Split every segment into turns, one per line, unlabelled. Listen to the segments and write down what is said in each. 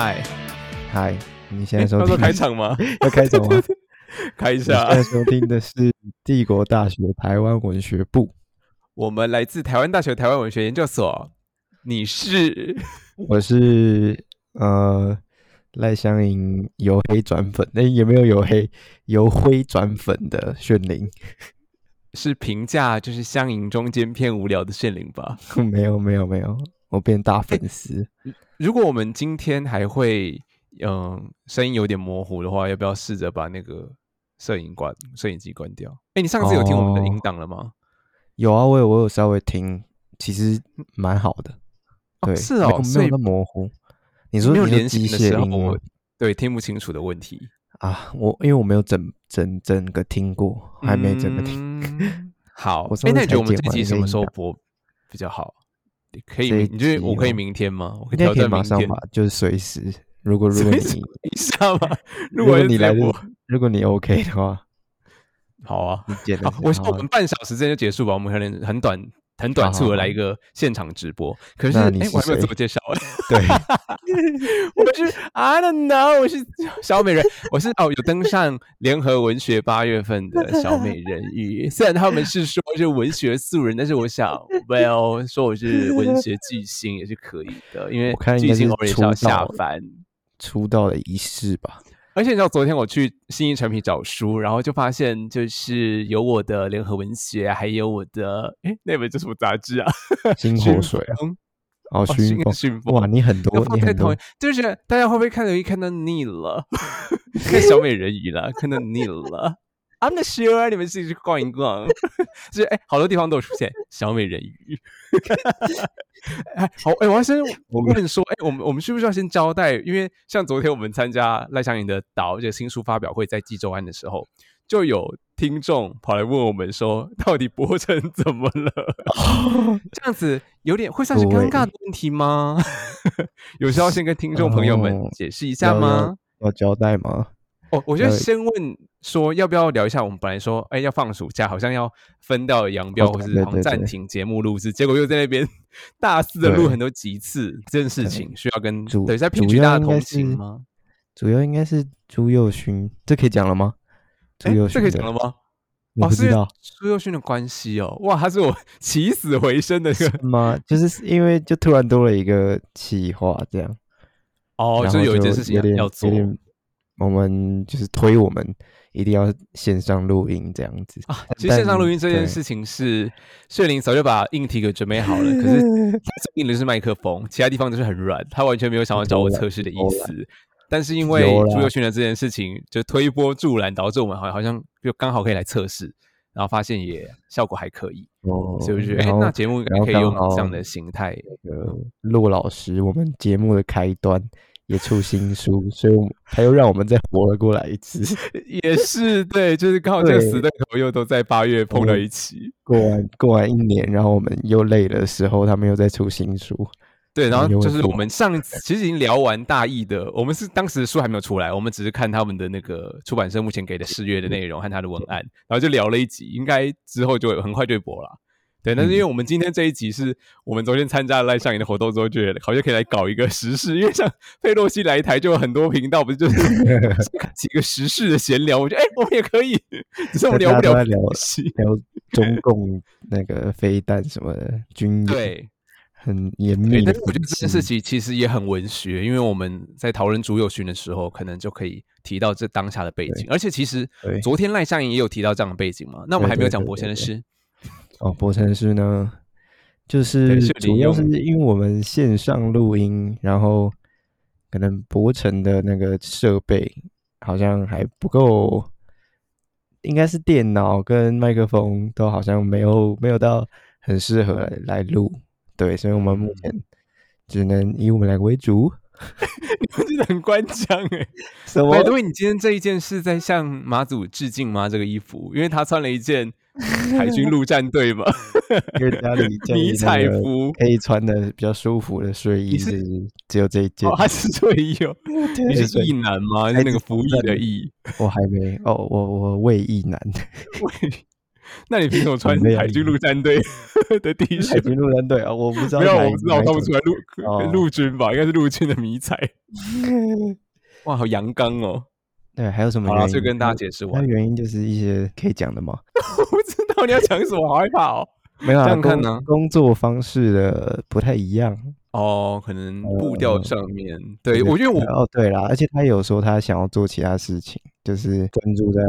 嗨，
嗨，你现在收 听
开场吗？
要开场吗？
开一下
现。在收听的是帝国大学台湾文学部，
我们来自台湾大学台湾文学研究所。你是
我是呃赖香盈由黑转粉，那、有没有由黑由灰转粉的炫灵？
是评价就是相迎中间偏无聊的炫灵吧？
没有没有没有，我变大粉丝。
如果我们今天还会嗯声音有点模糊的话，要不要试着把那个摄影关摄影机关掉？哎，你上次有听我们的
哦
音档了吗？
有啊，我有我有稍微听，其实蛮好的。对，
是哦
没有那模糊。你说
没有连线的时候
械音
我对听不清楚的问题，
啊？我因为我没有整整整个听过，还没整个听。
嗯好，
我
哎，那你觉得我们这集什么时候播比较好？你可以你觉得我可以明天吗？我可以明天
马上吧，就是随时。如果如果
随时
你
一下吗？
如
果
你来的
直接播，
如果你 OK 的话，
好啊，
你剪的
好，我我们半小时之内就结束吧，我们可能很短。很短促的来一个现场直播，可是哎、我还没有自
谁
我介绍哎、
对，
我是 I don't know，我是小美人，我是哦有登上联合文学八月份的小美人鱼。虽然他们是说是文学素人，但是我想，Well 说我是文学巨星也是可以的，因为巨星偶尔也是要下凡。
出道的仪式吧。
而且你知道，昨天我去新一成品找书，然后就发现就是有我的联合文学，还有我的哎那本叫什么杂志啊？
星
熏
火水啊，
风
哦，
哦
熏风，
熏风
哇，你很多，你很多
就是大家会不会看到一看到腻了，看小美人鱼了，看到腻了。I'm not sure，你们自己去逛一逛，就是哎，好多地方都有出现小美人鱼。哎，好，哎，我要先问说，哎，我们我们需不需要先交代？因为像昨天我们参加赖香盈的导这个新书发表会，在济州湾的时候，就有听众跑来问我们说，到底博成怎么了？这样子有点会算是尴尬的问题吗？有需要先跟听众朋友们
哦
解释一下吗？
要交代吗？
哦，我觉得
呃
先问说要不要聊一下，我们本来说哎要放暑假，好像要分掉杨标，
哦
或是好暂停节目录制，结果又在那边大肆的录很多集次，这件事情需要跟
主
对在
主
评取大家同情吗？
主要应该是朱佑勋，这可以讲了吗？朱
哎，
佑勋，
这可以讲了？吗？哦，是因为
你不知道
朱佑勋的关系哦，哇，他是我起死回生的一个
吗？就是因为就突然多了一个企划，这样，
哦，就是有一件事情要做
有点我们就是推我们一定要线上录音这样子
啊。其实线上录音这件事情是炫灵早就把硬体给准备好了，可是硬的是麦克风，其他地方都是很软，他完全没有想要找我测试的意思。但是因为朱佑勋的这件事情，就推波助澜，导致我们好像好像就刚好可以来测试，然后发现也效果还可以，
哦，
所以我就觉得，哎、那节目可以用这样的形态。
那个陆老师，我们节目的开端也出新书，所以我们他又让我们再活了过来一次。
也是对，就是刚好这个
对
死对头又都在八月碰到一起。
过完过完一年，然后我们又累的时候，他们又在出新书。
对，然后就是我们上其实已经聊完大意的，我们是当时书还没有出来，我们只是看他们的那个出版社目前给的试阅的内容和他的文案，然后就聊了一集，应该之后就很快就会播了。对，但是因为我们今天这一集是我们昨天参加了赖上营的活动之后，觉得好像可以来搞一个时事，因为像佩洛西来台就有很多频道，不是就是 几个时事的闲聊，我觉得哎、我们也可以，只是我们聊不了
聊。聊中共那个飞弹什么的军演，
对，
很严
对，
密的
但是我觉得这件事情其实也很文学，因为我们在讨论朱友勋的时候，可能就可以提到这当下的背景，而且其实昨天赖香盈也有提到这样的背景嘛。那我们还没有讲
对对
博贤的诗，
哦，博成师呢，就是主要是因为我们线上录音，然后可能博成的那个设备好像还不够，应该是电脑跟麦克风都好像没有没有到很适合来来录，对，所以我们目前只能以我们两个为主。
我真的很官腔哎。
什么
百多位，你今天这一件是在向马祖致敬吗？这个衣服，因为他穿了一件 海军陆战队嘛
因为家里
迷彩服。
可以穿的比较舒服的睡衣，
是
只有这一件
哦，。他是睡衣哦，你是
对
役男吗？是那个服役的役。
我还没哦，我我为役男，
那你凭什么穿海军陆战队 的 T
海
恤？
军陆战队啊，我不知道
没有，我不知道，我看不出来陆
哦
陆军吧，应该是陆军的迷彩。哇，好阳刚哦！
对，还有什么
好了，就跟大家解释完。
原因就是一些可以讲的吗。
我不知道你要讲什么，好害怕哦。
没有啊，
这样看
工
呢
工作方式的不太一样。
哦，可能步调
呃
上面，对我觉得我
哦对啦，而且他有说他想要做其他事情，就是专注在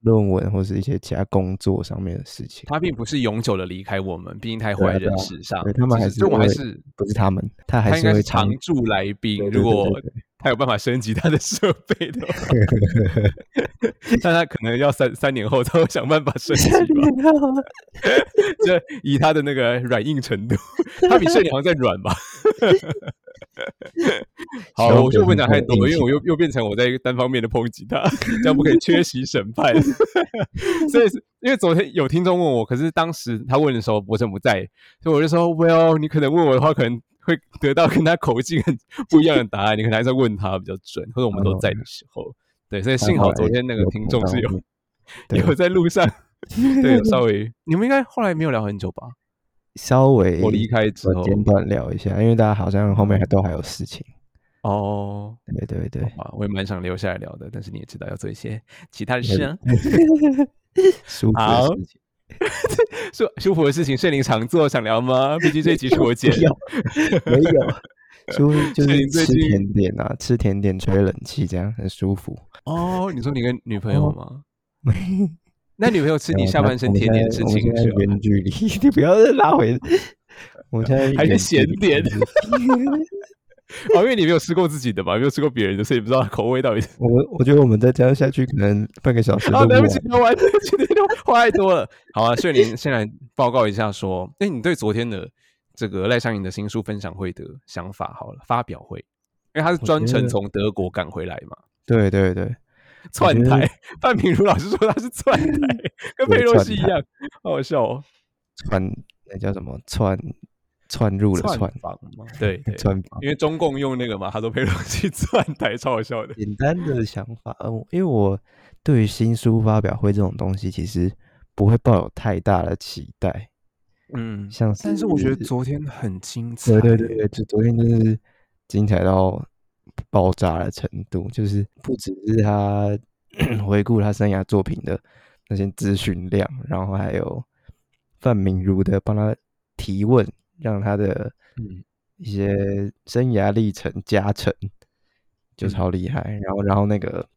论文或是一些其他工作上面的事情。
他并不是永久的离开我们，毕竟他
对啊
怀
对啊
人世上，
对他们还
是就我还是
不是他们，他还是会常
驻来宾。如果他有办法升级他的设备的话，但他可能要三三年后才会想办法升级吧。这以他的那个软硬程度，他比圣灵好像在软吧。好，我就不
给他
讲太多，
硬
因为我又又变成我在单方面的抨击他，这样不可以缺席审判。所以是因为昨天有听众问我，可是当时他问的时候博成不在，所以我就说，Well，你可能问我的话，可能会得到跟他口径很不一样的答案，你可能还是要问他比较准，或者我们都在的时候。对，所以幸好昨天那个听众是有 有在路上，对，稍微你们应该后来没有聊很久吧？
稍微
我离开之后，
短简短聊一下，因为大家好像后面还都还有事情。
哦，
对对对，
啊，我也蛮想留下来聊的，但是你也知道要做一些其他的事啊。
舒服
好
的事情。
舒舒服的事情，圣灵常做，想聊吗？毕竟这一集是我剪
没有，没有，舒服 就是吃甜点啊，吃甜点吹冷气，这样很舒服。
哦。你说你跟女朋友吗？
没
那女朋友吃你下半身甜点是
我们现在
情绪吗？
远距离，你不要再拉回。我们现在
还是咸点 哦，因为你没有吃过自己的嘛，没有吃过别人的，所以不知道口味到底是。
我我觉得我们再这样下去，可能半个小时
好，
录不完
对不起，。我完，对不起，对不起，话太多了。好啊，所以您先来报告一下，说，哎，你对昨天的这个赖香盈的新书分享会的想法，好了，发表会，因为他是专程从德国赶回来嘛，
对对对，
窜
觉得
台。范平如老师说他是窜台，跟佩洛西一样，好好笑哦。
窜那叫什么窜窜入了
窜
窜，
房嘛，对对，
窜房。
因为中共用那个嘛，他说佩洛西窜台，超好笑的。
简单的想法，呃，因为我对于新书发表会这种东西，其实不会抱有太大的期待。
嗯，
像是，
但是我觉得昨天很精彩。
对对对对，就昨天就是精彩到爆炸的程度，就是不只是他 回顾他生涯作品的那些资讯量，然后还有范明如的帮他提问，让他的
嗯
一些生涯历程加成，就
嗯
超厉害。然后，然后那个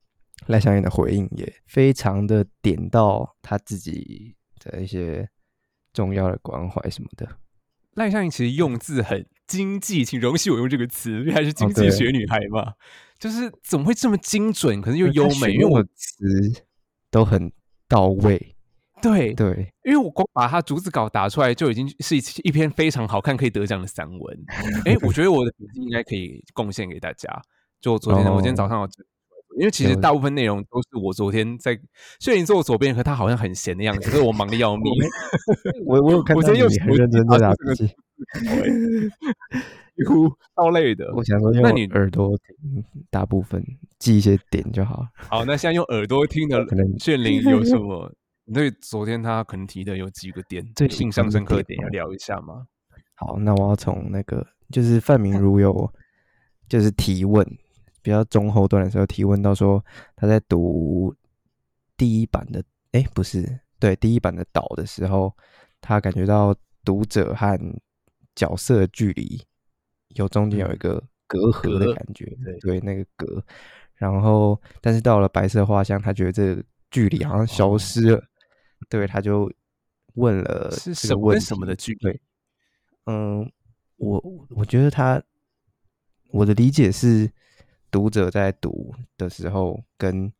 赖香盈的回应也非常的点到他自己的一些重要的关怀什么的。
赖香盈其实用字很经济，请容许我用这个词，因为还是经济学女孩嘛，就是怎么会这么精准，可是又优美？因为我
选用的词都很到位，
对
对，
因为我光把他逐字稿打出来，就已经是一一篇非常好看、可以得奖的散文。哎，我觉得我的笔记应该可以贡献给大家。就昨天，我今天早上有，因为其实大部分内容都是我昨天在睡林坐我左边，可他好像很闲的样子，可是我忙的要命。
我我有看
我
到
今天又我
你很认真在打笔记，
几乎 超累的。
我想说
那你
耳朵听，大部分记一些点就好了。
好，那现在用耳朵听的
可能
炫灵 有什么？你对昨天他可能提的有几个点，
最
有印象深刻的点要聊一下吗？
好，那我要从那个就是范明如有就是提问，比较中后段的时候提问到说他在读第一版的，哎，不是，对，第一版的岛的时候，他感觉到读者和角色的距离有中间有一个隔阂的感觉，
对
对，那个隔。然后，但是到了白色画像，他觉得这个距离好像消
哦
失了，对，他就问了
是
这个问
什么跟什么的距离？
嗯，我我觉得他我的理解是，读者在读的时候跟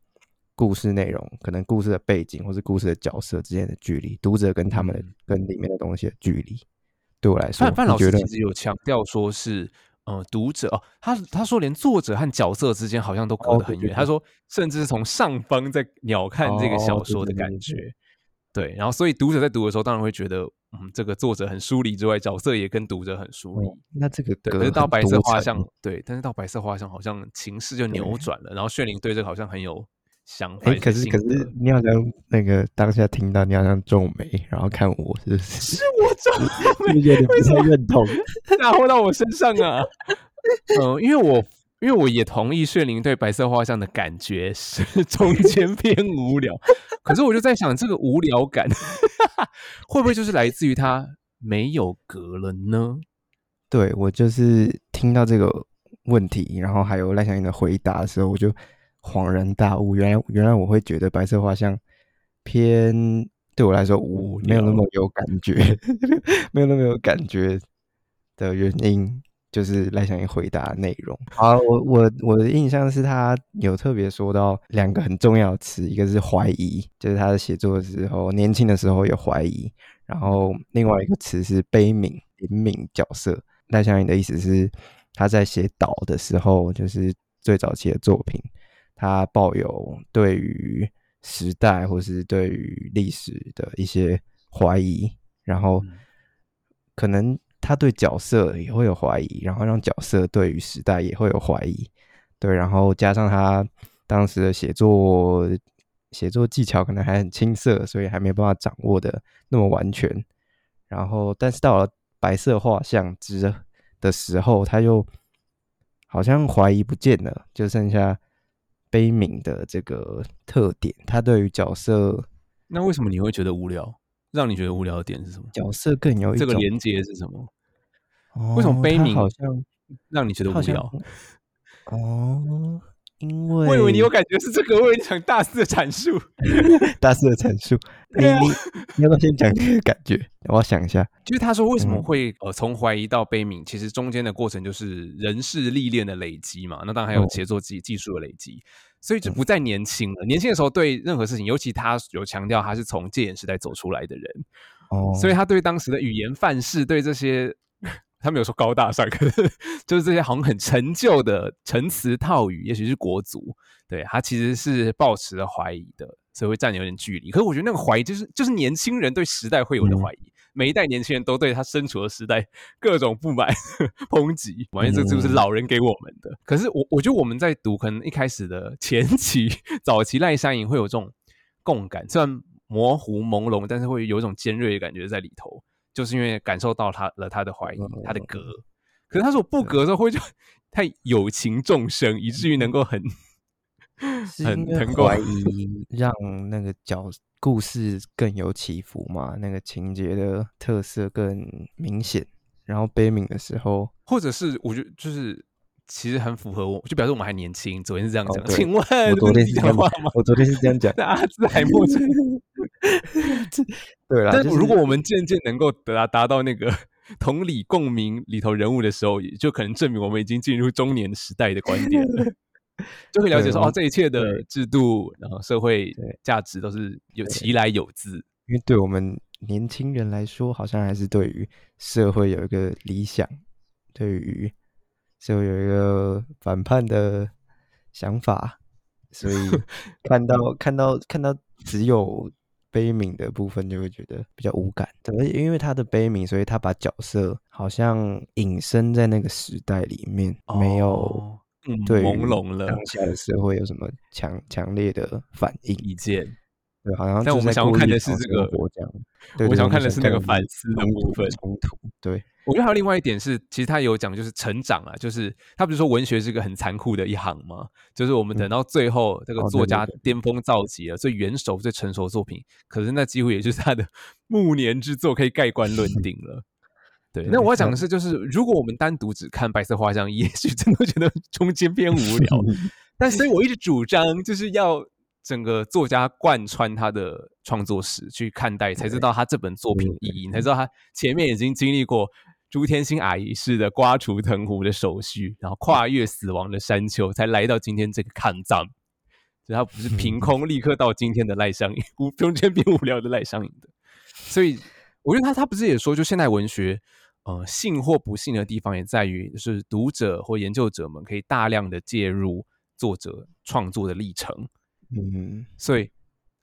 故事内容，可能故事的背景或是故事的角色之间的距离，读者跟他们的、
嗯
跟里面的东西的距离，对我来说，
范范老师其实有强调说是，呃，读者哦，他他说连作者和角色之间好像都隔
哦
得很远。
对对
他说，甚至是从上方在鸟瞰这个小说的感觉。对，然后所以读者在读的时候，当然会觉得，嗯，这个作者很疏离之外，角色也跟读者很疏离。
哦那这个
对，可是到白色画像，对，但是到白色画像好像情势就扭转了，然后炫灵对这个好像很有想法。
哎，可是可是你好像那个当下听到，你好像皱眉，然后看我，是不是？
是我皱眉，
有点不太认同，
哪会到我身上啊？嗯，因为我因为我也同意炫灵对白色画像的感觉是中间偏无聊，可是我就在想，这个无聊感 会不会就是来自于它没有格了呢？
对我就是听到这个问题，然后还有赖香盈的回答的时候，我就恍然大悟，原来原来我会觉得白色画像偏对我来说无没有那么有感觉，没有那么有感觉的原因，就是赖香盈回答内容。好，我我我的印象是他有特别说到两个很重要的词，一个是怀疑，就是他的写作的时候，年轻的时候有怀疑，然后另外一个词是悲悯、怜悯角色。赖香盈的意思是，他在写岛的时候，就是最早期的作品，他抱有对于时代或是对于历史的一些怀疑，然后可能他对角色也会有怀疑，然后让角色对于时代也会有怀疑，对，然后加上他当时的写作写作技巧可能还很青涩，所以还没办法掌握的那么完全，然后但是到了。白色画像之的时候，他又好像怀疑不见了，就剩下悲悯的这个特点。他对于角色，
那为什么你会觉得无聊？让你觉得无聊的点是什么？
角色更有
这个连接是什么？为什么悲鸣
好像
让你觉得无聊？
哦。因为
我以为你有感觉是这个，我以为你讲大肆的阐述，
大肆的阐述。你你你要不要先讲你的感觉？我要想一下。
就是他说为什么会呃从怀疑到悲悯，其实中间的过程就是人事历练的累积嘛。那当然还有协作技技术的累积，所以就不再年轻了。年轻的时候对任何事情，尤其他有强调他是从戒严时代走出来的人，哦，所以他对当时的语言范式，对这些。他没有说高大上，可是就是这些好像很陈旧的陈词套语，也许是国足，对他其实是抱持了怀疑的，所以会站有点距离。可是我觉得那个怀疑，就是就是年轻人对时代会有的怀疑，每一代年轻人都对他身处的时代各种不满、抨击，完全这就是老人给我们的。可是我我觉得我们在读，可能一开始的前期、早期赖山影会有这种共感，虽然模糊朦胧，但是会有一种尖锐的感觉在里头。就是因为感受到他了他的怀疑，他的格，可是他说不格的时候会就太有情众生，以至于能够很 很能够
怀疑，让那个角故事更有起伏嘛，那个情节的特色更明显。然后悲悯的时候，
或者是我觉得就是其实很符合我，就表示我们还年轻。昨天是这样讲，请问
我昨天是这样吗？我昨天是这样讲，
阿兹海默症。
对啦，
但如果我们渐渐能够达达到那个 同理共鸣里头人物的时候，也就可能证明我们已经进入中年时代的观点了，就会了解说哦，这一切的制度，然后社会价值都是有其来有自。
因为对我们年轻人来说，好像还是对于社会有一个理想，对于社会有一个反叛的想法，所以 看到看到看到只有。悲悯的部分就会觉得比较无感，而且因为他的悲悯，所以他把角色好像隐身在那个时代里面，没有对
朦胧了
当下的社会有什么强强烈的反应
意见。
对，好像
但我们想要看的是这个，我想看的是那个反思的部分
冲突。对，
我觉得还有另外一点是，其实他有讲就是成长啊，就是他不是说文学是一个很残酷的一行吗？就是我们等到最后这个作家巅峰造极了，最元首、最成熟的作品，可是那几乎也就是他的 暮年之作，可以盖棺论 定了。对，那我要讲的是，就是如果我们单独只看白色画像，也许真的觉得中间偏无聊。但所以我一直主张，就是要。整个作家贯穿他的创作史去看待，才知道他这本作品的意义，才知道他前面已经经历过朱天心阿姨式的刮除藤壶的手续，然后跨越死亡的山丘，才来到今天这个抗战。所以他不是凭空立刻到今天的赖香盈，无中间变无聊的赖香盈的。所以我觉得他他不是也说，就现代文学，呃，幸或不幸的地方也在于，就是读者或研究者们可以大量的介入作者创作的历程。嗯，所以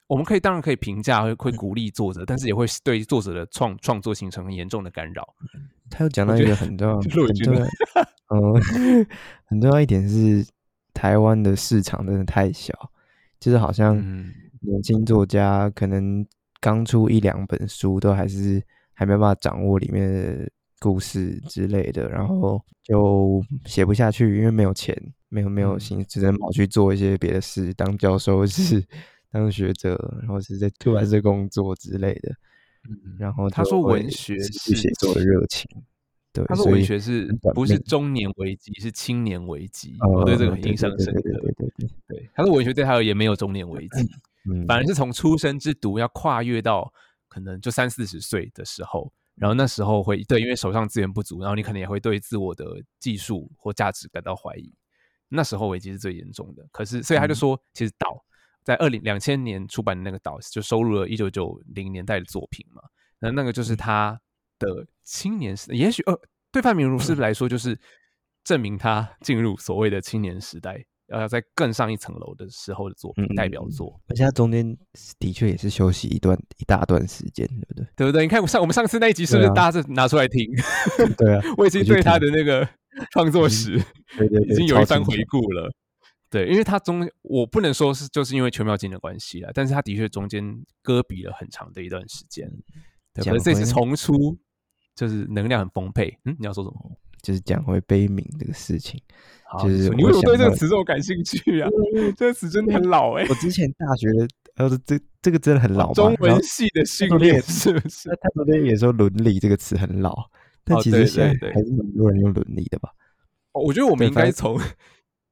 我们可以当然可以评价，会会鼓励作者，但是也会对作者的创创作形成很严重的干扰。
他又讲到一个很重要、很重要，嗯，很重要一点是，台湾的市场真的太小，就是好像
嗯
年轻作家可能刚出一两本书，都还是还没办法掌握里面的故事之类的，然后就写不下去，因为没有钱，没有没有
嗯
心，只能跑去做一些别的事，当教授是当学者，然后是在出版社工作之类的。
嗯
然后
他说文学是
写作的热情。对，
他说文学是不是中年危机，是青年危机。
呃
我对这个很印象深刻。
对对对
他说文学对他而言没有中年危机，
嗯，
反而是从出生之读要跨越到可能就三四十岁的时候，然后那时候会对，因为手上资源不足，然后你可能也会对自我的技术或价值感到怀疑。那时候危机是最严重的。可是，所以他就说，其实岛在二零两千年出版的那个岛，就收录了一九九零年代的作品嘛。那那个就是他的青年时，也许呃，对范明如是来说，就是证明他进入所谓的青年时代，要在更上一层楼的时候的作品
嗯
代表作。
而且他中间的确也是休息一段一大段时间，对不对？
对不对？你看我上我们上次那一集是不是大家是拿出来听？
对啊，
我已经对他的那个创作史
对对对，
已经有一番回顾了。对，因为他中我不能说是就是因为全妙金的关系啦，但是他的确中间搁比了很长的一段时间。对，
讲
可是这次重出就是能量很丰沛。嗯，你要说什么？
就是讲回悲悯这个事情。
好
就是
你为什么对这个词这么感兴趣啊？这个词真的很老哎、
我之前大学，呃，这这个真的很老。
中文系的训练是不是
那？他昨天也说“伦理”这个词很老，但其实现在还是蛮多人用“伦理”的吧？
哦我觉得我们应该从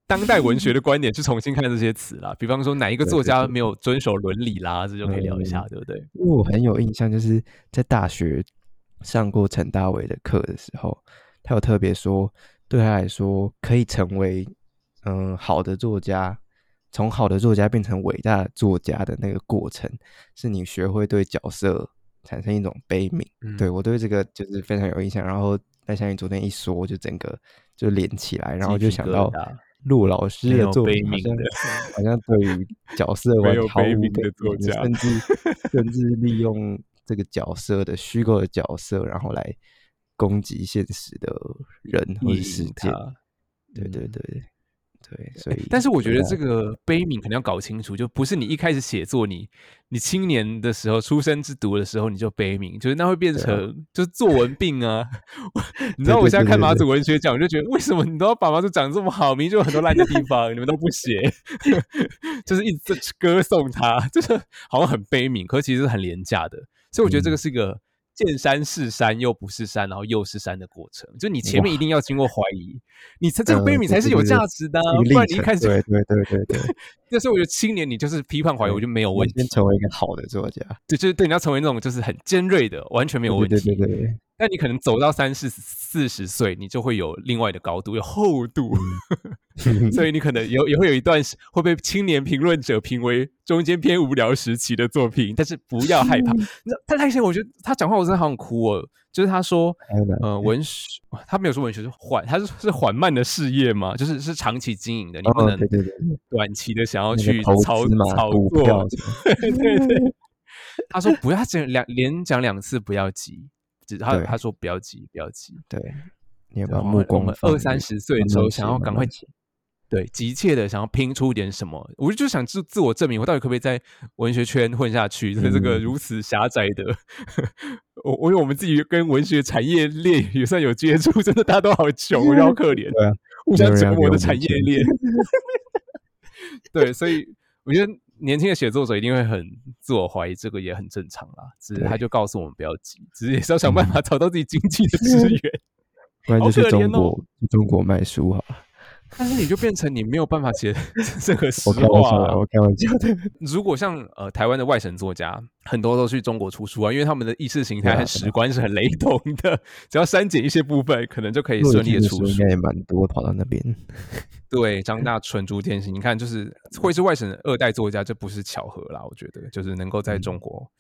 当代文学的观点去重新看这些词啦。比方说，哪一个作家没有遵守伦理啦，这就可以聊一下，
嗯
对不对？
因为我很有印象，就是在大学上过陈大伟的课的时候，他有特别说，对他来说，可以成为嗯、呃好的作家，从好的作家变成伟大的作家的那个过程，是你学会对角色产生一种悲悯。
嗯
对我对这个就是非常有印象。然后赖香玉昨天一说，就整个就连起来，然后就想到
瘩
陆老师的作品，好像 好像对于角色
没
完毫无
有悲悯的
悲
作家
甚至 甚至利用这个角色的虚构的角色，然后来攻击现实的人或者
意
事件。对对对对，所以
但是我觉得这个悲悯可能要搞清楚，就不是你一开始写作，你你青年的时候出生之读的时候你就悲悯，就是那会变成就是作文病啊。你知道我现在看马祖。文学奖，我就觉得为什么你都要把马祖讲这么好，明明就有很多烂的地方，你们都不写，就是一直歌颂他，就是好像很悲悯，可其实是很廉价的。所以我觉得这个
嗯
是一个见山是山又不是山，然后又是山的过程。就你前面一定要经过怀疑，你才这个
嗯
悲悯才是有价值的啊、不然你一开始就
对对对对对，
那时候我觉得青年你就是批判怀疑，我就没有问题
先。成为一个好的作家，
对，就是对你要成为那种就是很尖锐的，完全没有问题。
对对对对对，
但你可能走到三四四十岁，你就会有另外的高度，有厚度，
嗯
所以你可能有也会有一段时会被青年评论者评为中间偏无聊时期的作品，但是不要害怕。那他那些我觉得他讲话我真的好想哭哦，就是他说呃文学，他没有说文学是缓，他是是缓慢的事业嘛，就是是长期经营的，你不
哦
能短期的想要去
投
炒炒
股
作
票
对对对，他说不要讲两连讲两次，不要急。只他他说不要急，不要急。
对，你要把目光
二三十岁的时候，想要赶快对急切的想要拼出一点什么，我就想自自我证明，我到底可不可以在文学圈混下去？在这个
嗯
如此狭窄的，我我因为我们自己跟文学产业链也算有接触，真的大家都好穷，好可怜，
对啊，
互相折磨的产业链。对，所以我觉得年轻的写作者一定会很自我怀疑，这个也很正常啦。只是他就告诉我们不要急，只是也是要想办法找到自己经济的资源。
不然
好
就去中国中国卖书好了。
但是你就变成你没有办法写任 何实
我开玩笑
话啊、
我开玩笑的。
如果像呃台湾的外省作家，很多都去中国出书啊，因为他们的意识形态和史观是很雷同的，只要删减一些部分，可能就可以
陆
顺利
的
的出书。
应该也蛮多跑到那边。
对，张大春、朱天心，你看，就是会是外省的二代作家，这不是巧合啦，我觉得就是能够在
嗯
中国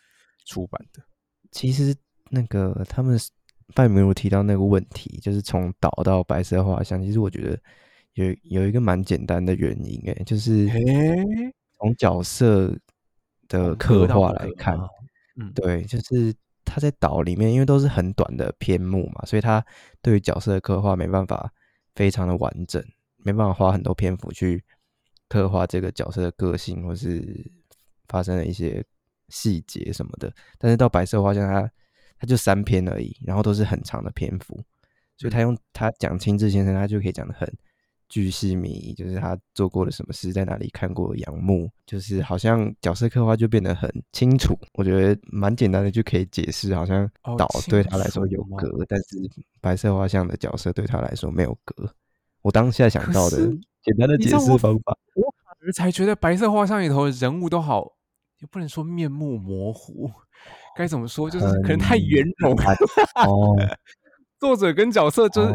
出版的。
其实那个他们范明如提到那个问题，就是从岛到白色画像，其实我觉得有有一个蛮简单的原因，诶，就是
诶？
从角色的刻画来看，
嗯。
对，就是他在岛里面，因为都是很短的篇目嘛，所以他对于角色的刻画没办法非常的完整，没办法花很多篇幅去刻画这个角色的个性，或是发生了一些细节什么的。但是到白色画像，他他就三篇而已，然后都是很长的篇幅，所以他用他讲清志先生，他就可以讲的很巨细靡遗，就是他做过了什么事，在哪里看过杨牧，就是好像角色刻画就变得很清楚。我觉得蛮简单的就可以解释，好像
哦
岛对他来说有格，但是白色画像的角色对他来说没有格。我当下想到的
是
简单的解释方法，
我反而才觉得白色画像里头的人物都好，也不能说面目模糊，该怎么说，就是可能太
很
圆融，
哦，
作者跟角色就是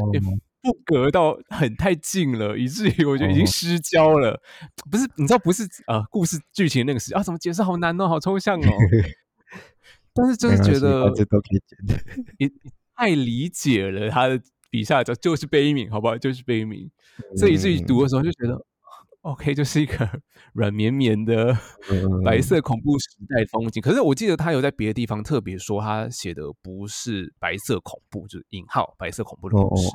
不隔到很太近了，以至于我觉得已经
哦
失焦了。不是，你知道不是呃，故事剧情那个事啊，怎么解释好难哦，好抽象哦。但是就是觉得
这都可以解的。
你你太理解了他的笔下的就是悲悯，好不好？就是悲悯，所以以至于
嗯
读的时候就觉得。OK，就是一个软绵绵的
嗯
白色恐怖时代风景。可是我记得他有在别的地方特别说，他写的不是白色恐怖，就是引号白色恐怖的
哦
故事。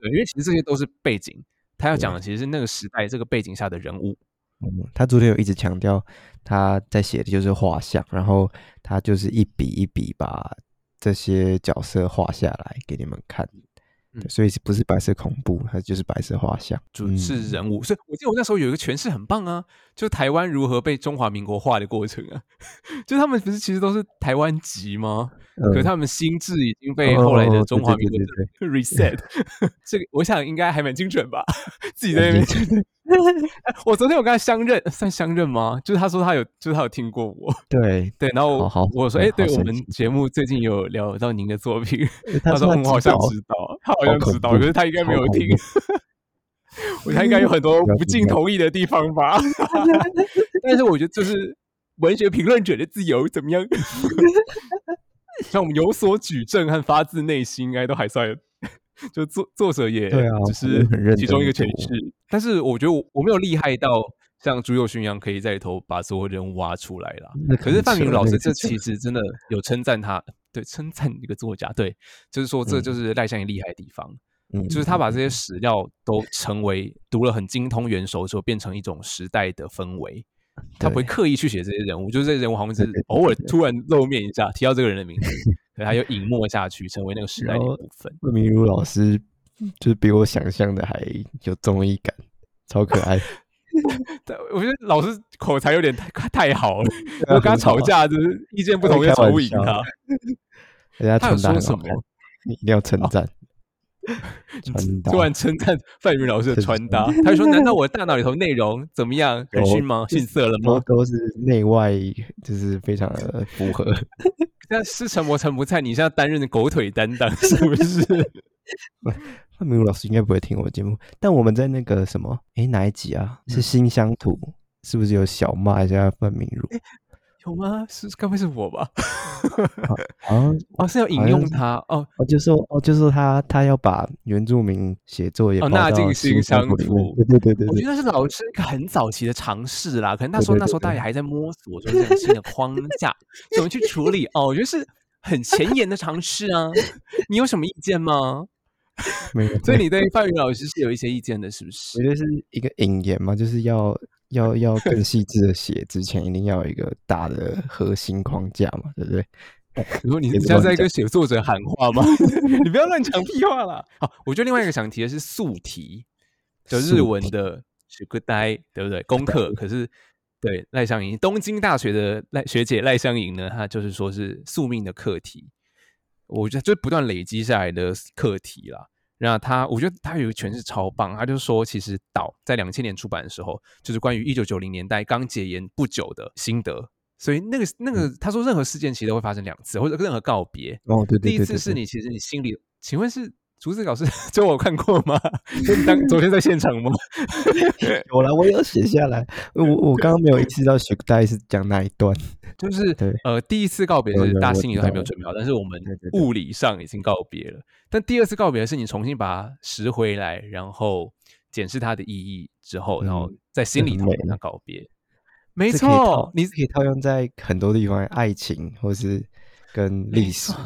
对，因为其实这些都是背景，他要讲的其实是那个时代这个背景下的人物。
嗯，他昨天有一直强调他在写的就是画像，然后他就是一笔一笔把这些角色画下来给你们看，对
嗯。
所以不是白色恐怖，它就是白色画像，
主是人物，所以我记得我那时候有一个诠释很棒啊，就台湾如何被中华民国化的过程啊，就他们不是其实都是台湾籍吗？
嗯
可是他们心智已经被后来的
哦
中华民国 reset，这个我想应该还蛮精准吧，自己在那
很
边。我昨天有跟他相认，算相认吗？就是他说他有，就是他有听过我，
对，
对，然后
好好
我说，
好
哎，对我们节目最近有聊到您的作品，
他
他说嗯，我好像知道，他好像知道，可是他应该没有听。我他应该有很多
不
尽同意的地方吧，但是我觉得这是文学评论者的自由，怎么样？像我们有所举证和发自内心，应该都还算。就作作者也
对啊
只
我们很认
是其中一个诠释，但是我觉得我我没有厉害到像朱佑勋一样，可以在里头把所有人物挖出来啦。
那
可是范明老师这其实真的有称赞他，对称赞一个作家，对，就是说这
嗯
就是赖香盈厉害的地方，
嗯
就是他把这些史料都成为读了很精通元熟之后，变成一种时代的氛围。他不会刻意去写这些人物，就是这些人物好像只是偶尔突然露面一下，提到这个人的名字，可他又隐没下去，成为那个时代的一部分。
魏明如老师就是比我想象的还有综艺感，超可爱。
对，我觉得老师口才有点太太好了，
啊
我跟他吵架就是意见不同，
开
也吵不赢他。
人家
他有说什么？
你一定要称赞。
突然称赞范云老师的
是
穿搭，他就说：“难道我大脑里头内容怎么样？很
有
逊吗？逊色了吗？
都都是内外就是非常的符合。
那是陈魔陈不在，你现在担任的狗腿担当是不是？
范明如老师应该不会听我的节目，但我们在那个什么，哎，哪一集啊？
嗯
是新乡土，是不是有小骂一下范明如？
有吗？是该不会是我吧？
啊，
哦，是要引用他哦。
哦，就说哦，就说他他要把原住民写作也
哦纳进新乡土
对对对
我觉，得是老师一个很早期的尝试啦，可能那时候那时候大家还在摸索，说这种新的框架怎么去处理哦，我觉得是很前沿的尝试啊。你有什么意见吗？
没有。
所以你对范云老师是有一些意见的，是不是我？
觉得是一个引言嘛，就是要要要更细致的写之前，一定要有一个大的核心框架嘛，对不对？
如果你
别
你现在在跟写作者喊话吗？你不要乱讲屁话啦！好，我觉得另外一个想提的是素题，就日文的学个呆，对不对？功课可是对赖香盈，东京大学的赖学姐赖香盈呢，她就是说是宿命的课题，我觉得就不断累积下来的课题啦。那他，我觉得他有一个诠释超棒，他就说，其实岛在两千年出版的时候，就是关于一九九零年代刚解严不久的心得。所以那个那个，他说任何事件其实都会发生两次，或者任何告别。
哦，对对
第一
对对对
次是你其实你心里，请问是竹子老师 就我有看过吗？就你当昨天在现场吗？
有了，我有写下来。我我刚刚没有意识到学代是讲哪一段。
就是呃，第一次告别是大家心里都还没有准备好，但是我们物理上已经告别了。但第二次告别是你重新把它拾回来，然后检视它的意义之后，然后
嗯
在心里头跟它告别。没错，你
可以套用在很多地方，爱情或是跟历史
错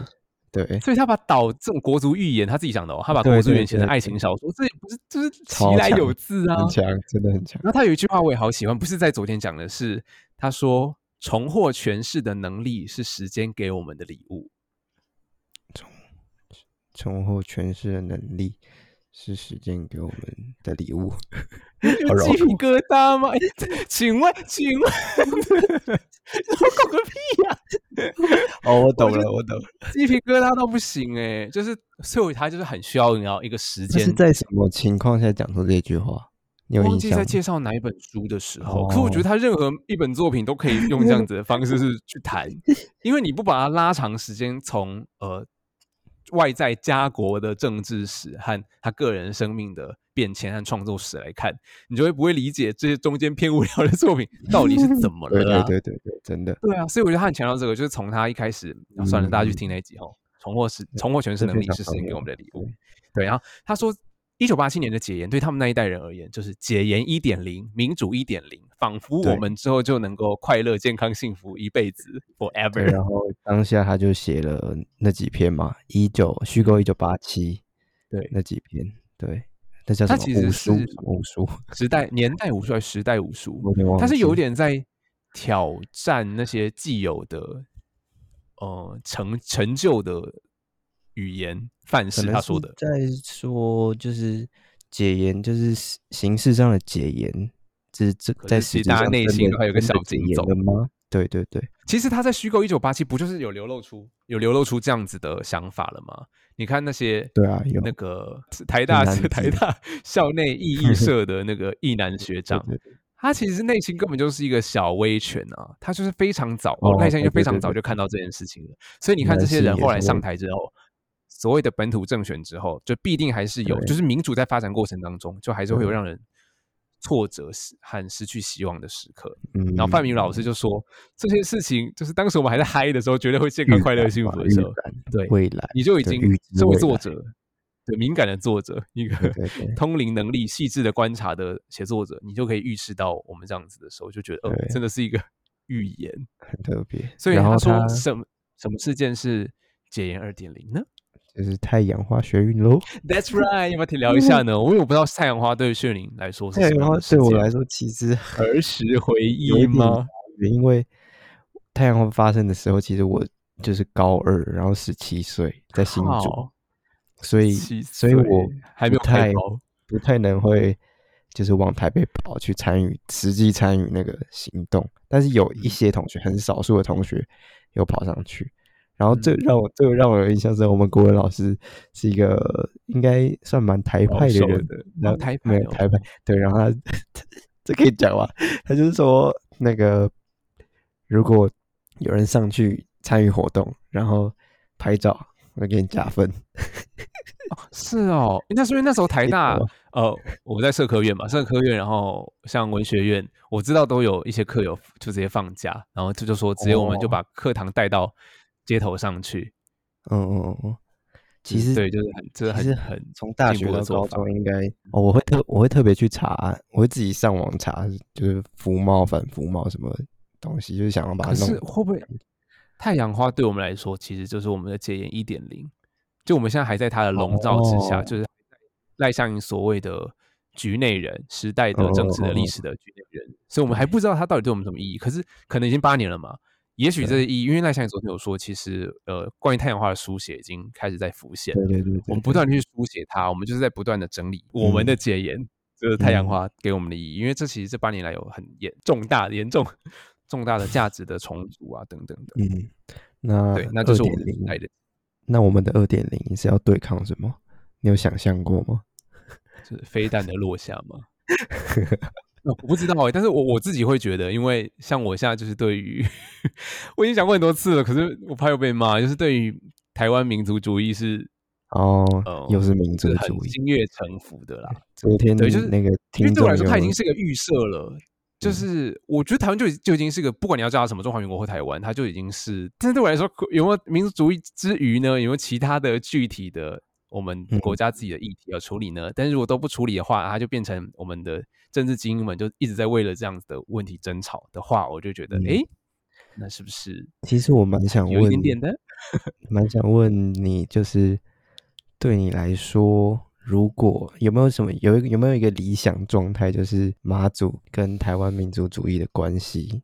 对，
所以他把岛这种国族寓言他自己讲的哦，他把
对
国族寓言写成爱情小说，这也不是就是其
超强
来有自啊
很。强，真的很强。
然后他有一句话我也好喜欢，不是在昨天讲的是，他说重获诠释的能力是时间给我们的礼物。
重获诠释的能力是时间给我们的礼物。
鸡皮疙瘩吗？哎请问，请问，
哦，我懂了，我懂了。
鸡皮疙瘩都不行哎、就是所以他就是很需要你要一个时间
是。在什么情况下讲出这句话？你有
忘？记在介绍哪一本书的时候，可是我觉得
哦
他任何一本作品都可以用这样子的方式是去谈，因为你不把它拉长时间，从呃外在家国的政治史和他个人生命的变迁和创作史来看，你就会不会理解这些中间偏无聊的作品到底是怎么
对
了、啊。
对对对对，真的。
对啊，所以我觉得他很强调这个，就是从他一开始，啊、算了，大家去
嗯
听那一集吼，重获是重获诠释能力是时间给我们的礼物。对，然后他说，一九八七年的解严对他们那一代人而言，就是解严一点零，民主一点零，仿佛我们之后就能够快乐、健康、幸福一辈子，，forever。
然后当下他就写了那几篇嘛，一九虚构一九八七，
对
那几篇，对，那叫什么
其实
武术？
是
什么武术？
时代年代武术还是时代武术
我有点忘
它是有点在挑战那些既有的呃成成就的语言范式。他说的，
在说就是解严，就是形形式上的解严，这这
可
在
大家
上
内心还有个
真的解严吗？对对对，
其实他在虚构一九八七不就是有流露出有流露出这样子的想法了吗？你看那些
对啊有
那个台大
是
台大 校内艺艺 社的那个艺男学长，
对对
他其实内心根本就是一个小威权啊，他就是非常早，
哦
哦，赖香就非常早就看到这件事情了。所以你看这些人后来上台之后，所谓的本土政选之后，就必定还是有，就是民主在发展过程当中，就还是会有让人挫折和失去希望的时刻。
嗯，
然后范明老师就说，这些事情就是当时我们还在嗨的时候，绝对会健康、快乐、幸福的时候，对
未来
你就已经作为作者，对敏感的作者，一个通灵能力、细致的观察的写作者，你就可以预示到我们这样子的时候，就觉得，呃，真的是一个 预言。
很特别。
所以
他
说什么什么事件是解严二点零呢
就是太阳花学运喽。
？That's right，要不要提聊一下呢？我为我不知道太阳花对炫灵来说是
太阳花
什么太阳花
对我来说其实
儿时回忆吗？
因为太阳花发生的时候，其实我就是高二，然后十七岁，在新竹，所以所以我
还没有
不太不太能会就是往台北跑去参与实际参与那个行动，但是有
嗯
一些同学，很少数的同学有跑上去。然后
嗯
这让我这个让我有印象是，我们国文老师是一个应该算蛮台派的人，
的
然后
哦台派
有台派，对，然后他 这可以讲吧？他就是说那个如果有人上去参与活动，然后拍照，会给你加分。
是哦，那是因为那时候台大呃，我在社科院嘛，社科院，然后像文学院，我知道都有一些课有就直接放假，然后这就说直接我们就
哦
把课堂带到街头上去。
嗯嗯嗯嗯，其实
对，就是很这
其实
很很
从大
进
学到高
步的做法
中应该，哦，我会特我会特别去查，我会自己上网查，就是服贸反服贸什么东西，就是想要把它
可是
弄。
会不会 太阳花对我们来说，其实就是我们的戒烟一点零？就我们现在还在它的笼罩之下，
哦
就是赖向所谓的局内人、时代的政治的历史的局内人，所以我们还不知道它到底对我们什么意义。可是可能已经八年了嘛，也许这是意义，因为赖向昨天有说，其实呃，关于太阳花的书写已经开始在浮现了。
对对对对，
我们不断去书写它，我们就是在不断的整理我们的戒严，这是太阳花给我们的意义。因为这其实这八年来有很严重大、严重、重大的价值的重组啊，等等的。
嗯，那
对，那就是我们
2.0
时代的，
那我们的二点零是要对抗什么？你有想象过吗？
就是飞弹的落下嘛。那我不知道哎、但是我我自己会觉得，因为像我现在就是对于，我已经讲过很多次了，可是我怕又被骂，就是对于台湾民族主义是
哦，
呃，
又是民族主义。
心悦诚服的啦。
昨天
对就是
那个
因为对我来说，它已经是个预设了。就是我觉得台湾就已就已经是个，不管你要叫它什么中华民国或台湾，它就已经是。但是对我来说，有没有民族主义之余呢？有没有其他的具体的我们
嗯
国家自己的议题要处理呢？但是如果都不处理的话，它就变成我们的政治精英们就一直在为了这样子的问题争吵的话，我就觉得，
嗯
诶，那是不是
其实我蛮想
有一
问，
点点的？
蛮想问你，就是对你来说，如果有没有什么有一个有没有一个理想状态，就是马祖跟台湾民族主义的关系？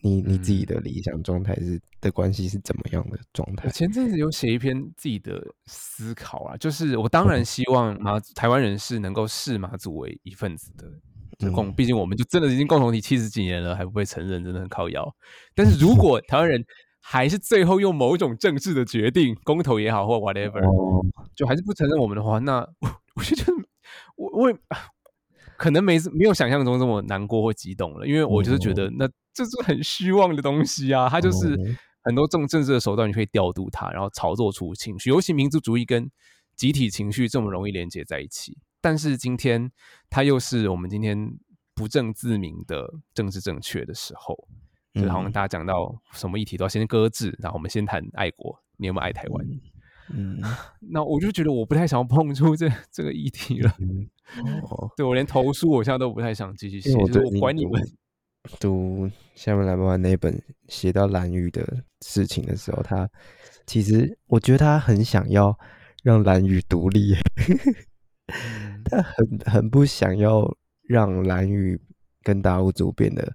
你你自己
嗯
的理想状态是的关系是怎么样的状态
我？前阵子有写一篇自己的思考啊，就是我当然希望马祖台湾人是能够视马祖为一份子的。就共，
嗯
毕竟我们就真的已经共同体七十几年了，还不被承认，真的很靠腰。但是如果台湾人还是最后用某种政治的决定，公投也好或 whatever，、
哦，
就还是不承认我们的话，那我 我就觉得我我也可能没没有想象中这么难过或激动了，因为我就是觉得那这是很虚妄的东西啊，它就是
哦
很多政政治的手段，你可以调度它，然后炒作出情绪，尤其民族主义跟集体情绪这么容易连接在一起。但是今天它又是我们今天不正自明的政治正确的时候，就好像
嗯
大家讲到什么议题都要先搁置，然后我们先谈爱国，你有没有爱台湾？
嗯
那我就觉得我不太想要碰触这这个议题了。
嗯，哦，
对我连投诉我现在都不太想继续写，
我
就是我管你们。
读下面来吧那本写到蓝雨的事情的时候，他其实我觉得他很想要让蓝雨独立，
嗯。
他很很不想要让蓝雨跟达悟族变得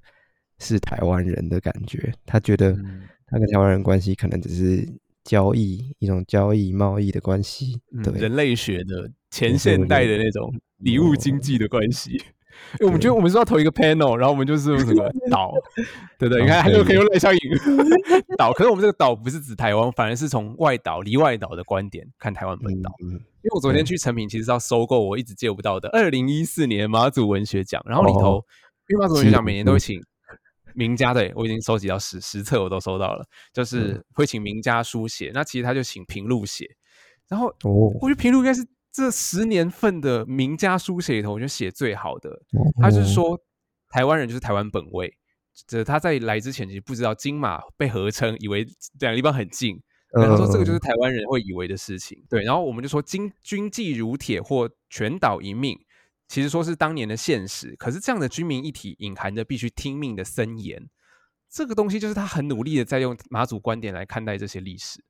是台湾人的感觉，他觉得
嗯。
他跟台湾人关系可能只是交易一种交易贸易的关系，
人类学的前现代的那种礼物经济的关系。因为我们觉得我们是要投一个 panel，然后我们就是用什么 岛，对不对？你看，
哦
还有可
可以
以用赖香盈岛，可是我们这个岛不是指台湾，反而是从外岛、离外岛的观点看台湾本岛。
嗯，
因为我昨天去成品，其实是要收购我一直借不到的二零一四年马祖文学奖，然后里头，
哦
因为马祖文学奖每年都会请名家，对我已经收集到十十册，我都收到了，就是
嗯。
会请名家书写，那其实他就请平路写，然后
哦，
我觉得平路应该是这十年份的名家书写里头，我觉得写最好的。他就是
哦，
说，台湾人就是台湾本位，这他在来之前其实不知道金马被合称，以为两个地方很近。他说这个就是
嗯
台湾人会以为的事情，对。然后我们就说军军纪如铁或全岛一命，其实说是当年的现实。可是这样的军民一体隐含着必须听命的森严，这个东西就是他很努力的在用马祖观点来看待这些历史。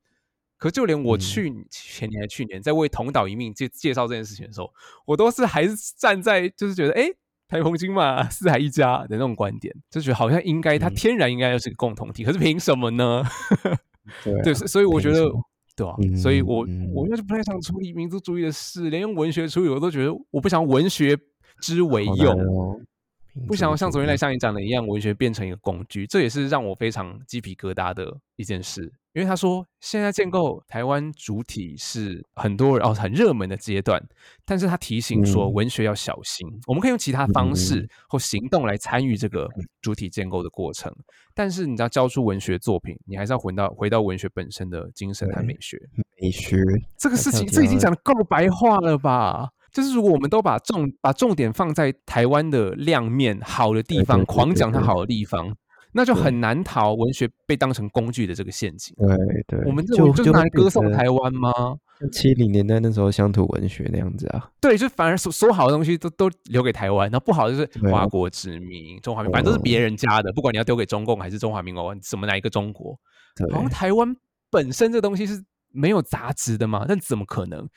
可就连我
嗯
去前年还去年在为同岛一命介介绍这件事情的时候，我都是还是站在就是觉得哎。诶台澎金马四海一家的那种观点，就觉得好像应该它
嗯
天然应该要是个共同体，可是凭什么呢？
对啊
对，所以我觉得对啊，所以我
嗯
我就是不太想处理民族主义的事，连用文学处理我都觉得我不想文学之为用，
哦
不想要像昨天来像你讲的一样，文学变成一个工具，这也是让我非常鸡皮疙瘩的一件事。因为他说，现在建构台湾主体是很多人哦很热门的阶段，但是他提醒说，
嗯
文学要小心，我们可以用其他方式
嗯
或行动来参与这个主体建构的过程。但是你知道，交出文学作品，你还是要回到回到文学本身的精神和美学。
美学，
这个事情，这已经
要
讲的够白话了吧？就是如果我们都把重把重点放在台湾的亮面好的地方，
对对对
狂讲它好的地方，那就很难逃文学被当成工具的这个陷阱。
对对，
我们这
就
我就拿来歌颂台湾吗？
七零年代那时候乡土文学那样子啊，
对，就反而所所有好的东西都都留给台湾，然后不好的就是华国殖民、中华民，反正都是别人家的，不管你要丢给中共还是中华民国，怎么哪一个中国，
对，
好像台湾本身这东西是没有杂质的嘛？但怎么可能？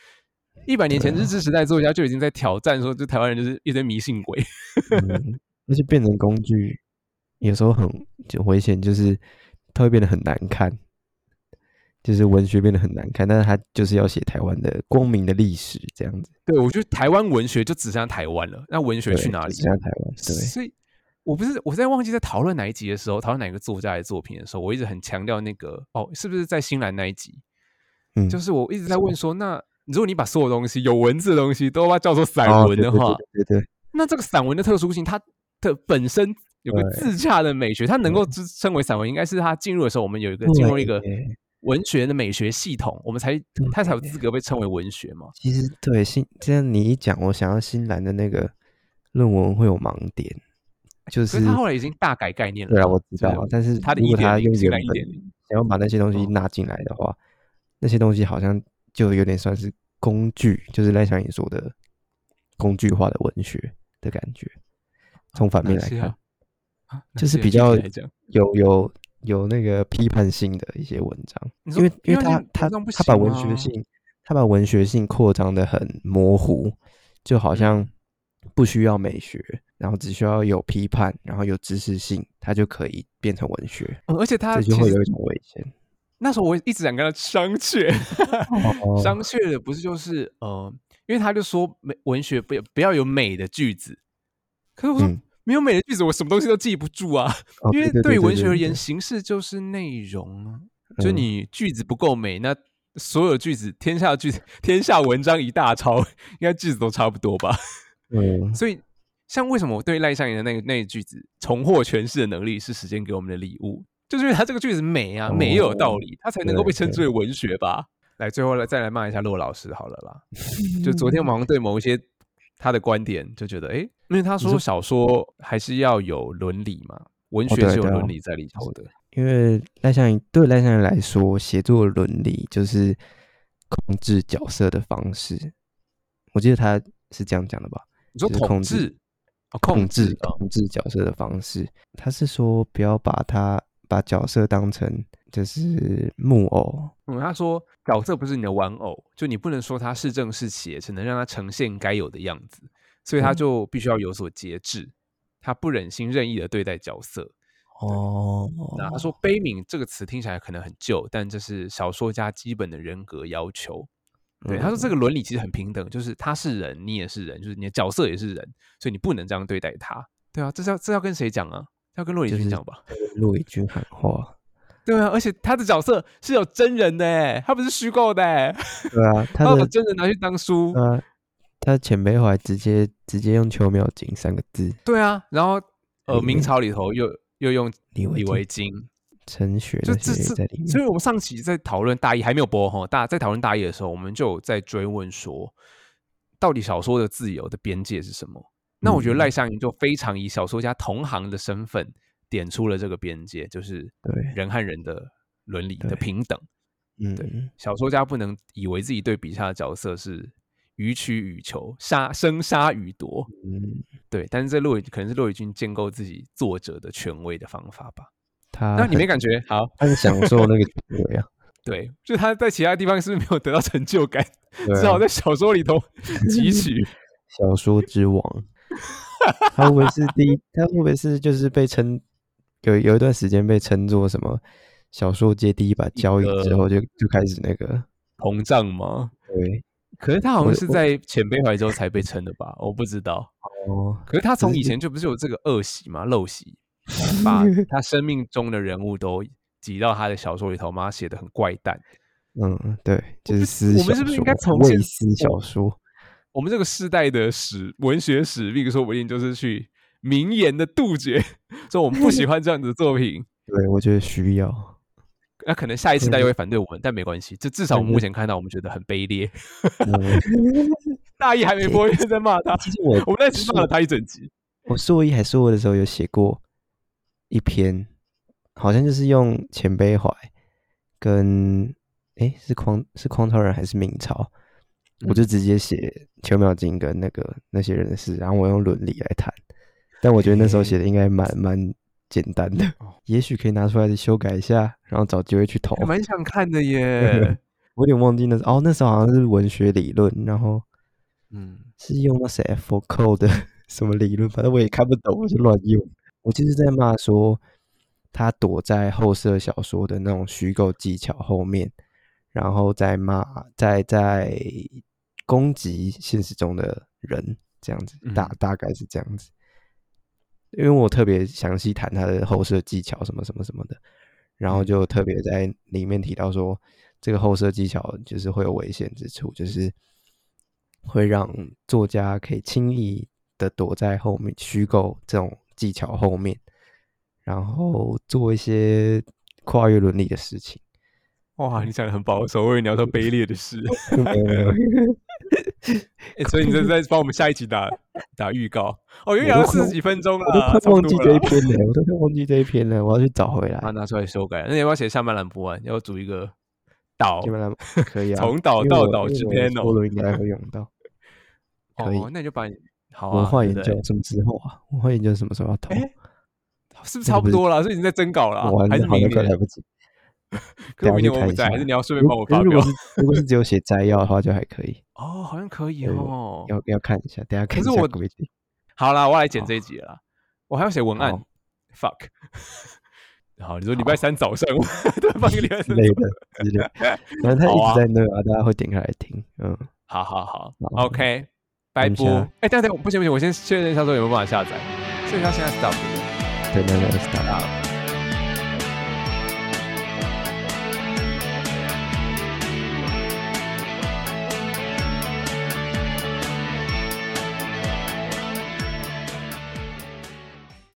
一百年前日治时代作家就已经在挑战说，就台湾人就是一堆迷信鬼。
嗯，而且变成工具，有时候很就危险，就是它会变得很难看，就是文学变得很难看，但是它就是要写台湾的光明的历史这样子。
对我觉得台湾文学就只剩下台湾了，那文学去哪里
只？剩下台湾，对，
所以，我不是我在忘记在讨论哪一集的时候，讨论哪个作家的作品的时候，我一直很强调那个哦，是不是在新兰那一集？
嗯，
就是我一直在问说，那如果你把所有东西有文字的东西都把它叫做散
哦对对
文的话，
对对对
那这个散文的特殊性，它的本身有个自洽的美学，它能够支称为散文，应该是它进入的时候，我们有一个进入一个文学的美学系统，我们才
对
它才有资格被称为文学嘛。
其实对新，这样你一讲，我想要新兰的那个论文会有盲点，就是
他后来已经大改概念了。
对啊，我知道，但是
他的
如果他用原本
新兰1.0
想要把那些东西
嗯
纳进来的话，那些东西好像就有点算是工具，就是赖香盈说的工具化的文学的感觉。从反面来看就是比较有有有那个批判性的一些文章，因为因为他他他把文学性他把文学性扩张的很模糊，就好像不需要美学，然后只需要有批判，然后有知识性，它就可以变成文学，
嗯而且他
这就会有一种危险。
那时候我一直想跟他商榷，
哦
商榷的不是就是呃，因为他就说美文学不要不要有美的句子，可是我说、
嗯
没有美的句子，我什么东西都记不住啊。
哦
因为
对
文学而言，形式就是内容啊。就
嗯
你句子不够美，那所有句子，天下句子，天下文章一大抄，应该句子都差不多吧？
嗯
所以，像为什么我对赖香吟的那个那个句子重获诠释的能力是时间给我们的礼物，就是因为他这个句子美啊，美又有道理，他才能够被称之为文学吧。来，最后来再来骂一下骆老师好了啦。就昨天我们好像对某一些他的观点就觉得，诶，因为他说
说
小说还是要有伦理嘛，文学是有伦理在里头的。
因为赖香吟对赖香吟来说，写作伦理就是控制角色的方式。我记得他是这样讲的吧？
你说统
就是控制，
哦，控
制
制，哦
控制角色的方式。他是说不要把他把角色当成就是木偶，
嗯，他说角色不是你的玩偶，就你不能说他是正是邪，只能让他呈现该有的样子，所以他
嗯
就必须要有所节制，他不忍心任意的对待角色。
哦，
那他说“悲悯”这个词听起来可能很旧，但这是小说家基本的人格要求。对，他说这个伦理其实很平等，就是他是人，你也是人，就是你的角色也是人，所以你不能这样对待他。对啊，这是要这要跟谁讲啊？要跟骆以
就是
军讲吧？
陆以军喊话。
对啊，而且他的角色是有真人的哎，他不是虚构的哎，
对啊，他
他把真人拿去当书。
啊他前辈后来直接直接用邱妙金三个字，
对啊，然后呃，明朝里头又又用
李维
李维京，
陈雪那
就这这
些在里面。
所以我们上期在讨论大一还没有播哈，大在讨论大一的时候，我们就有在追问说，到底小说的自由的边界是什么？那我觉得
嗯
赖香吟就非常以小说家同行的身份点出了这个边界，就是
对
人和人的伦理的平等。
嗯，
对小说家不能以为自己对笔下的角色是予取予求、杀生杀予夺，
嗯，
对，但是这骆以可能是骆以军建构自己作者的权威的方法吧。
他
那你没感觉？好，
他是享受那个权威啊，
对，就他在其他地方是不是没有得到成就感，只好在小说里头 汲取。
小说之王。他会不会是第一？他会不会是就是被称有有一段时间被称作什么小说界第一把交椅之
个
后就就开始那个
膨胀吗？
对
可是他好像是在前辈怀之后才被称的吧？我不知道。
哦，
可是他从以前就不是有这个恶习吗，陋习，把他生命中的人物都挤到他的小说里头嘛，写的很怪诞。
嗯对，就是私小
我们是不是应该
说
从现
卫私小说？
我们这个世代的史文学使命，说不定就是去名言的杜绝，说我们不喜欢这样子的作品。
对，我觉得需要。
那可能下一次大家会反对我们，但没关系，就至少我们目前看到，我们觉得很卑劣。
嗯
大一还没播，就在骂他。
其实我
我们那次骂了他一整集。
我硕一还硕二的时候有写过一篇，好像就是用钱碑怀跟诶是匡是匡超人还是明朝，我就直接写邱妙金跟那个那些人的事，然后我用伦理来谈，但我觉得那时候写的应该蛮蛮简单的
哦，
也许可以拿出来修改一下，然后找机会去投。
我蛮想看的耶。
我有点忘记那时候哦，那时候好像是文学理论，然后
嗯，
是用那谁 F code 的 什么理论，反正我也看不懂，我就乱用。我就是在骂说他躲在后设小说的那种虚构技巧后面，然后再骂，再在攻击现实中的人，这样子大
嗯
大概是这样子。因为我特别详细谈他的后设技巧什么什么什么的，然后
嗯
就特别在里面提到说，这个后设技巧就是会有危险之处，就是会让作家可以轻易的躲在后面虚构这种技巧后面，然后做一些跨越伦理的事情。
哇，你讲的很保守，我以为你要说卑劣的事。所以你这是在帮我们下一集打打预告哦，又聊了四十几分钟了
我都，快忘记这一。篇了，我都快忘记这一篇了，我要去找回来
把它。拿出来修改。那你要不要写下半栏不完？要组一个岛
可以啊，
从岛到岛之间哦
应该会用到。可以
哦，那你就把你好啊
文化研究什么时候啊？文化研究什么时候要投？
哎是不是差不多了？是已经在征稿了啊，还是，明年？
来不及。
可是明年我不在，还是你要顺便帮我发表
如果？是如果是只有写摘要的话，就还可以。
哦，好像可以哦。
要要看一下，等下看一
可是我
下规定。
好啦，我要来 剪这一集了啦，我还要写文案。Fuck。好，你说礼拜三早上，对，放个礼拜三
之类
早
的之类的，反正他一直在那啊，大家会点开来听。嗯，
好好好
好
，OK，拜
等一
拜。哎，等下等下，不行不行，我先确认一下说有没有办法下载。所以他现在 stop 对不对
对，那个 start。
啊